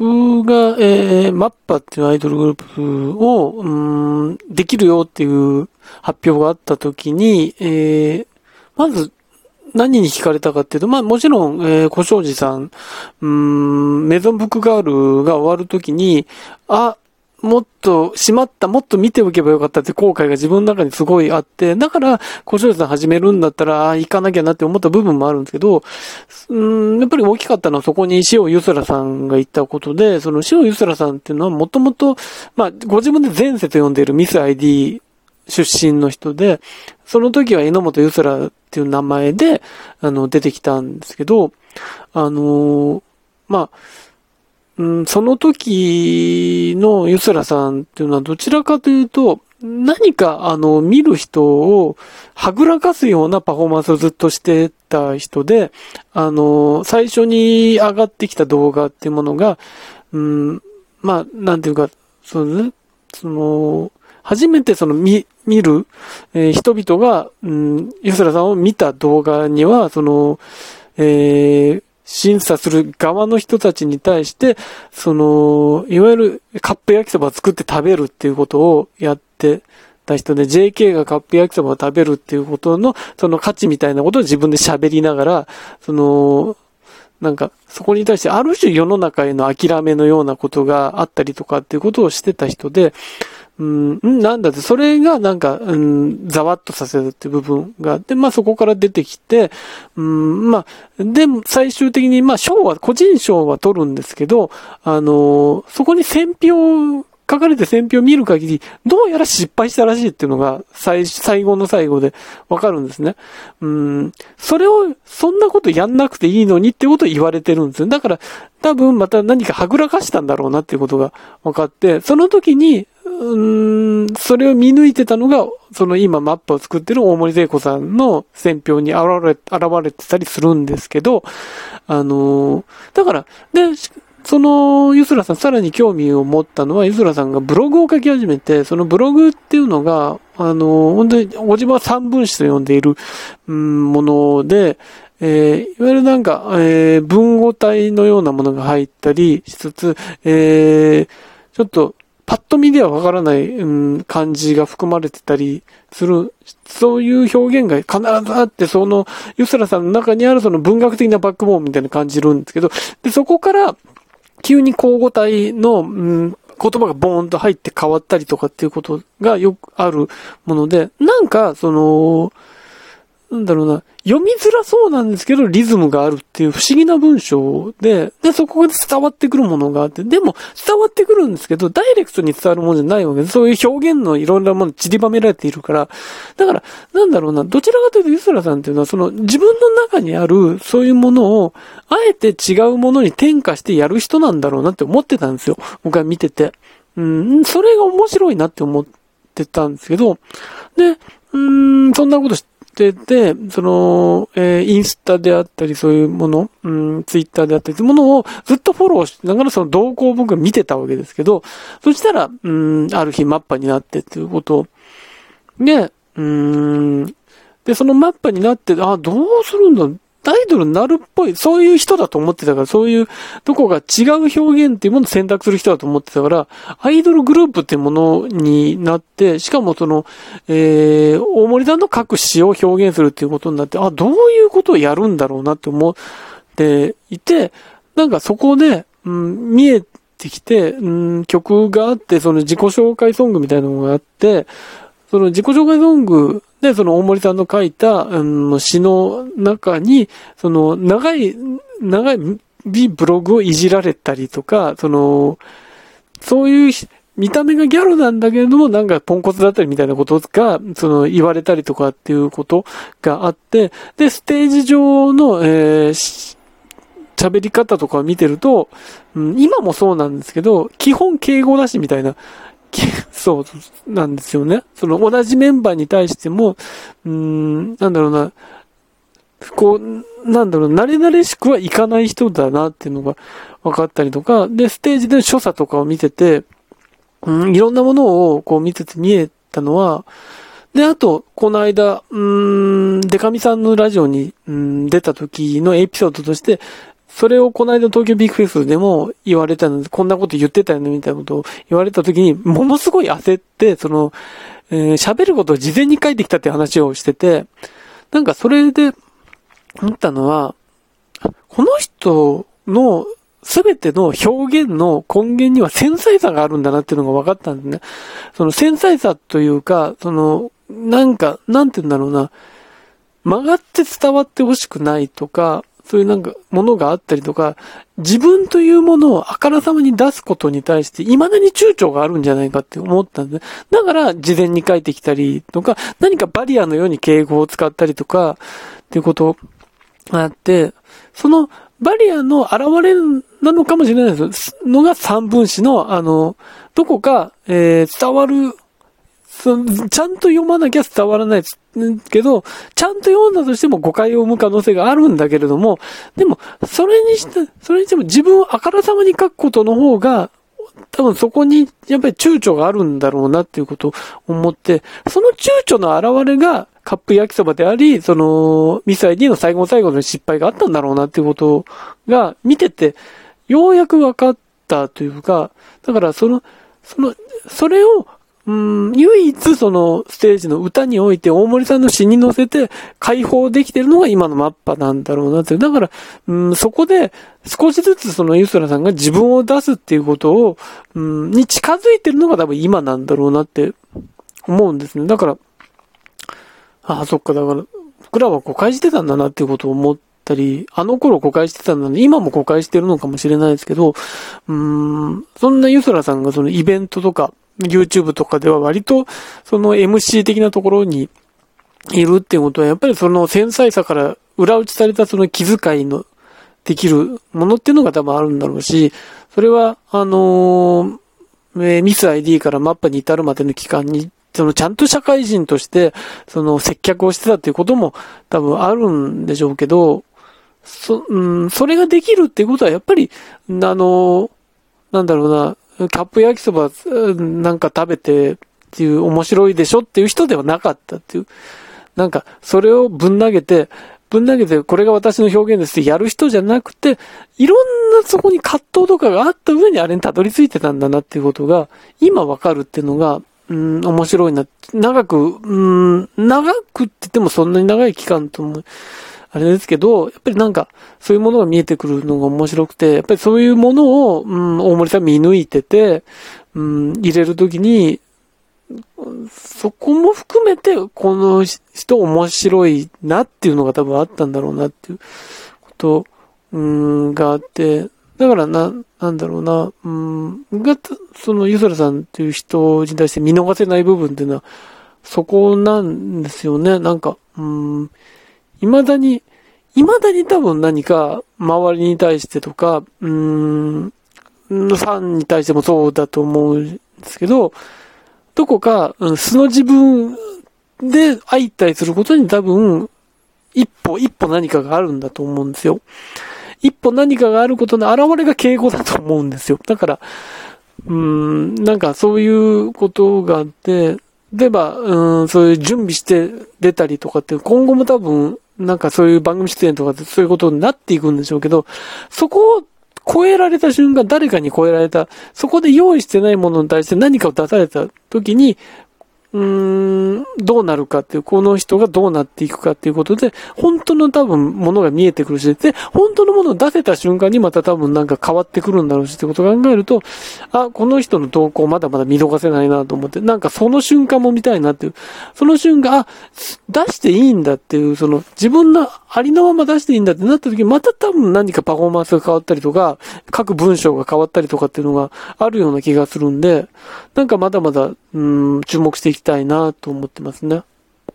僕が、えー、マッパっていうアイドルグループを、うん、できるよっていう発表があった時に、えー、まず、何に惹かれたかっていうと、まあもちろん、えー、小正寺さん、うん、メゾンブックガールが終わるときに、あ、もっと、しまった、もっと見ておけばよかったって後悔が自分の中にすごいあって、だから、小正寺さん始めるんだったら、行かなきゃなって思った部分もあるんですけど、うん、やっぱり大きかったのはそこに塩ゆすらさんが言ったことで、その塩ゆすらさんっていうのはもともと、まあ、ご自分で前節読んでいるミス ID 出身の人で、その時は榎本ゆすらっていう名前で、あの、出てきたんですけど、あのー、まあ、うん、その時のゆすらさんっていうのはどちらかというと、何か、あの、見る人をはぐらかすようなパフォーマンスをずっとしてた人で、あの、最初に上がってきた動画っていうものが、うん、まあ、なんていうか、そのね、その、初めてその見、見る、えー、人々が、うん、ゆすらさんを見た動画には、その、えー、審査する側の人たちに対して、その、いわゆるカップ焼きそばを作って食べるっていうことをやってた人で、JK がカップ焼きそばを食べるっていうことの、その価値みたいなことを自分で喋りながら、その、なんか、そこに対してある種世の中への諦めのようなことがあったりとかっていうことをしてた人で、うん、なんだって、それがなんか、うん、ざわっとさせるって部分があって、まあそこから出てきて、うん、まあ、で、最終的に、まあ賞は、個人賞は取るんですけど、あの、そこに選票書かれて選票を見る限り、どうやら失敗したらしいっていうのが、最、最後の最後でわかるんですね。うん。それを、そんなことやんなくていいのにってことを言われてるんですよ。だから、多分また何かはぐらかしたんだろうなっていうことが分かって、その時に、うん、それを見抜いてたのが、その今マップを作ってる大森聖子さんの選票に現れ、現れてたりするんですけど、あのー、だから、で、その、ゆすらさん、さらに興味を持ったのは、ゆすらさんがブログを書き始めて、そのブログっていうのが、あの、本当に、ご自分は三分子と呼んでいる、うん、もので、えー、いわゆるなんか、えー、文語体のようなものが入ったりしつつ、えー、ちょっと、パッと見ではわからない、うん、漢字が含まれてたりする、そういう表現が必ずあって、その、ゆすらさんの中にあるその文学的なバックボーンみたいな感じるんですけど、で、そこから、急に交互体の、うん、言葉がボーンと入って変わったりとかっていうことがよくあるもので、なんか、その、なんだろうな、読みづらそうなんですけど、リズムがあるっていう不思議な文章で、で、そこで伝わってくるものがあって、でも伝わってくるんですけど、ダイレクトに伝わるものじゃないわけです、そういう表現のいろんなもの散りばめられているから、だから、なんだろうな、どちらかというと、ユスラさんっていうのは、その自分の中にあるそういうものを、あえて違うものに転化してやる人なんだろうなって思ってたんですよ。僕は見てて。うん、それが面白いなって思ってたんですけど、で、うーん、そんなことしてて、その、えー、インスタであったり、そういうもの、うん、ツイッターであったり、そういうものをずっとフォローしながらその動向を僕は見てたわけですけど、そしたら、うん、ある日マッパになってっていうこと。で、うん、で、そのマッパになって、あ、どうするんだ？アイドルになるっぽい、そういう人だと思ってたから、そういうとこが違う表現っていうものを選択する人だと思ってたから、アイドルグループっていうものになって、しかもその、えー、大森さんの各詩を表現するっていうことになって、あ、どういうことをやるんだろうなって思っていて、なんかそこで、うん、見えてきて、うん、曲があって、その自己紹介ソングみたいなのがあって、その自己紹介ソングで、その大森さんの書いた、うん、詩の中に、その長い、長いブログをいじられたりとか、その、そういう見た目がギャルなんだけれども、なんかポンコツだったりみたいなことが、その言われたりとかっていうことがあって、で、ステージ上の、えー、喋り方とかを見てると、うん、今もそうなんですけど、基本敬語だしみたいな、そうなんですよね。その同じメンバーに対しても、うーん、なんだろうな、こう、なんだろう、慣れ慣れしくはいかない人だなっていうのが分かったりとか、で、ステージで所作とかを見てて、うん、いろんなものをこう見てて見えたのは、で、あと、この間、うーん、デカミさんのラジオに、うん、出た時のエピソードとして、それをこの間東京ビッグフェスでも言われたので、こんなこと言ってたよねみたいなことを言われた時に、ものすごい焦って、その、えー、喋ることを事前に書いてきたって話をしてて、なんかそれで思ったのは、この人のすべての表現の根源には繊細さがあるんだなっていうのが分かったんですね。その繊細さというか、その、なんか、なんて言うんだろうな、曲がって伝わってほしくないとか、そういうなんか、ものがあったりとか、自分というものをあからさまに出すことに対して、未だに躊躇があるんじゃないかって思ったんで、だから、事前に書いてきたりとか、何かバリアのように敬語を使ったりとか、っていうことがあって、そのバリアの現れなのかもしれないです。のが三分子の、あの、どこか、えー、伝わるそのちゃんと読まなきゃ伝わらないけど、ちゃんと読んだとしても誤解を生む可能性があるんだけれども、でも、それにして、それにしても自分をあからさまに書くことの方が、多分そこにやっぱり躊躇があるんだろうなっていうことを思って、その躊躇の表れがカップ焼きそばであり、そのミス ID の最後の最後の失敗があったんだろうなっていうことが見てて、ようやく分かったというか、だからその、その、それをうん、唯一そのステージの歌において大森さんの詩に乗せて解放できてるのが今のマッパなんだろうなって。だから、うん、そこで少しずつそのユスラさんが自分を出すっていうことを、うん、に近づいてるのが多分今なんだろうなって思うんですね。だから、ああ、そっか、だから、僕らは誤解してたんだなっていうことを思ってたり、あの頃誤解してたんだね。今も誤解してるのかもしれないですけど、うん、そんなユスラさんがそのイベントとか、YouTube とかでは割と、その MC 的なところにいるっていうことは、やっぱりその繊細さから裏打ちされたその気遣いのできるものっていうのが多分あるんだろうし、それは、あのー、ミス ID からマッパに至るまでの期間に、そのちゃんと社会人として、その接客をしてたっていうことも多分あるんでしょうけど、そ、うん、それができるってことはやっぱり、あの、なんだろうな、カップ焼きそばなんか食べてっていう面白いでしょっていう人ではなかったっていう。なんか、それをぶん投げて、ぶん投げて、これが私の表現ですってやる人じゃなくて、いろんなそこに葛藤とかがあった上にあれにたどり着いてたんだなっていうことが、今わかるっていうのが、うん、面白いな。長く、うん、長くって言ってもそんなに長い期間とも、あれですけど、やっぱりなんか、そういうものが見えてくるのが面白くて、やっぱりそういうものを、うん、大森さん見抜いてて、うん、入れるときに、そこも含めて、この人面白いなっていうのが多分あったんだろうなっていうこと、うん、があって、だからな、なんだろうな、うん、が、その、ゆずらさんっていう人に対して見逃せない部分っていうのは、そこなんですよね。なんか、うん、未だに、未だに多分何か周りに対してとか、うーん、ファンに対してもそうだと思うんですけど、どこか、うん、素の自分で相対することに多分、一歩一歩何かがあるんだと思うんですよ。一歩何かがあることの現れが敬語だと思うんですよ。だから、うーん、なんかそういうことがあって、例えば、うん、そういう準備して出たりとかって、今後も多分、なんかそういう番組出演とかそういうことになっていくんでしょうけど、そこを超えられた瞬間、誰かに超えられた、そこで用意してないものに対して何かを出された時に、うーん、どうなるかっていう、この人がどうなっていくかっていうことで、本当の多分ものが見えてくるし、で、本当のものを出せた瞬間にまた多分なんか変わってくるんだろうしってことを考えると、あ、この人の動向まだまだ見逃せないなと思って、なんかその瞬間も見たいなっていう、その瞬間、あ、出していいんだっていう、その自分のありのまま出していいんだってなった時、また多分何かパフォーマンスが変わったりとか、各文章が変わったりとかっていうのがあるような気がするんで、なんかまだまだ、うん、注目していきたいなと思ってますね。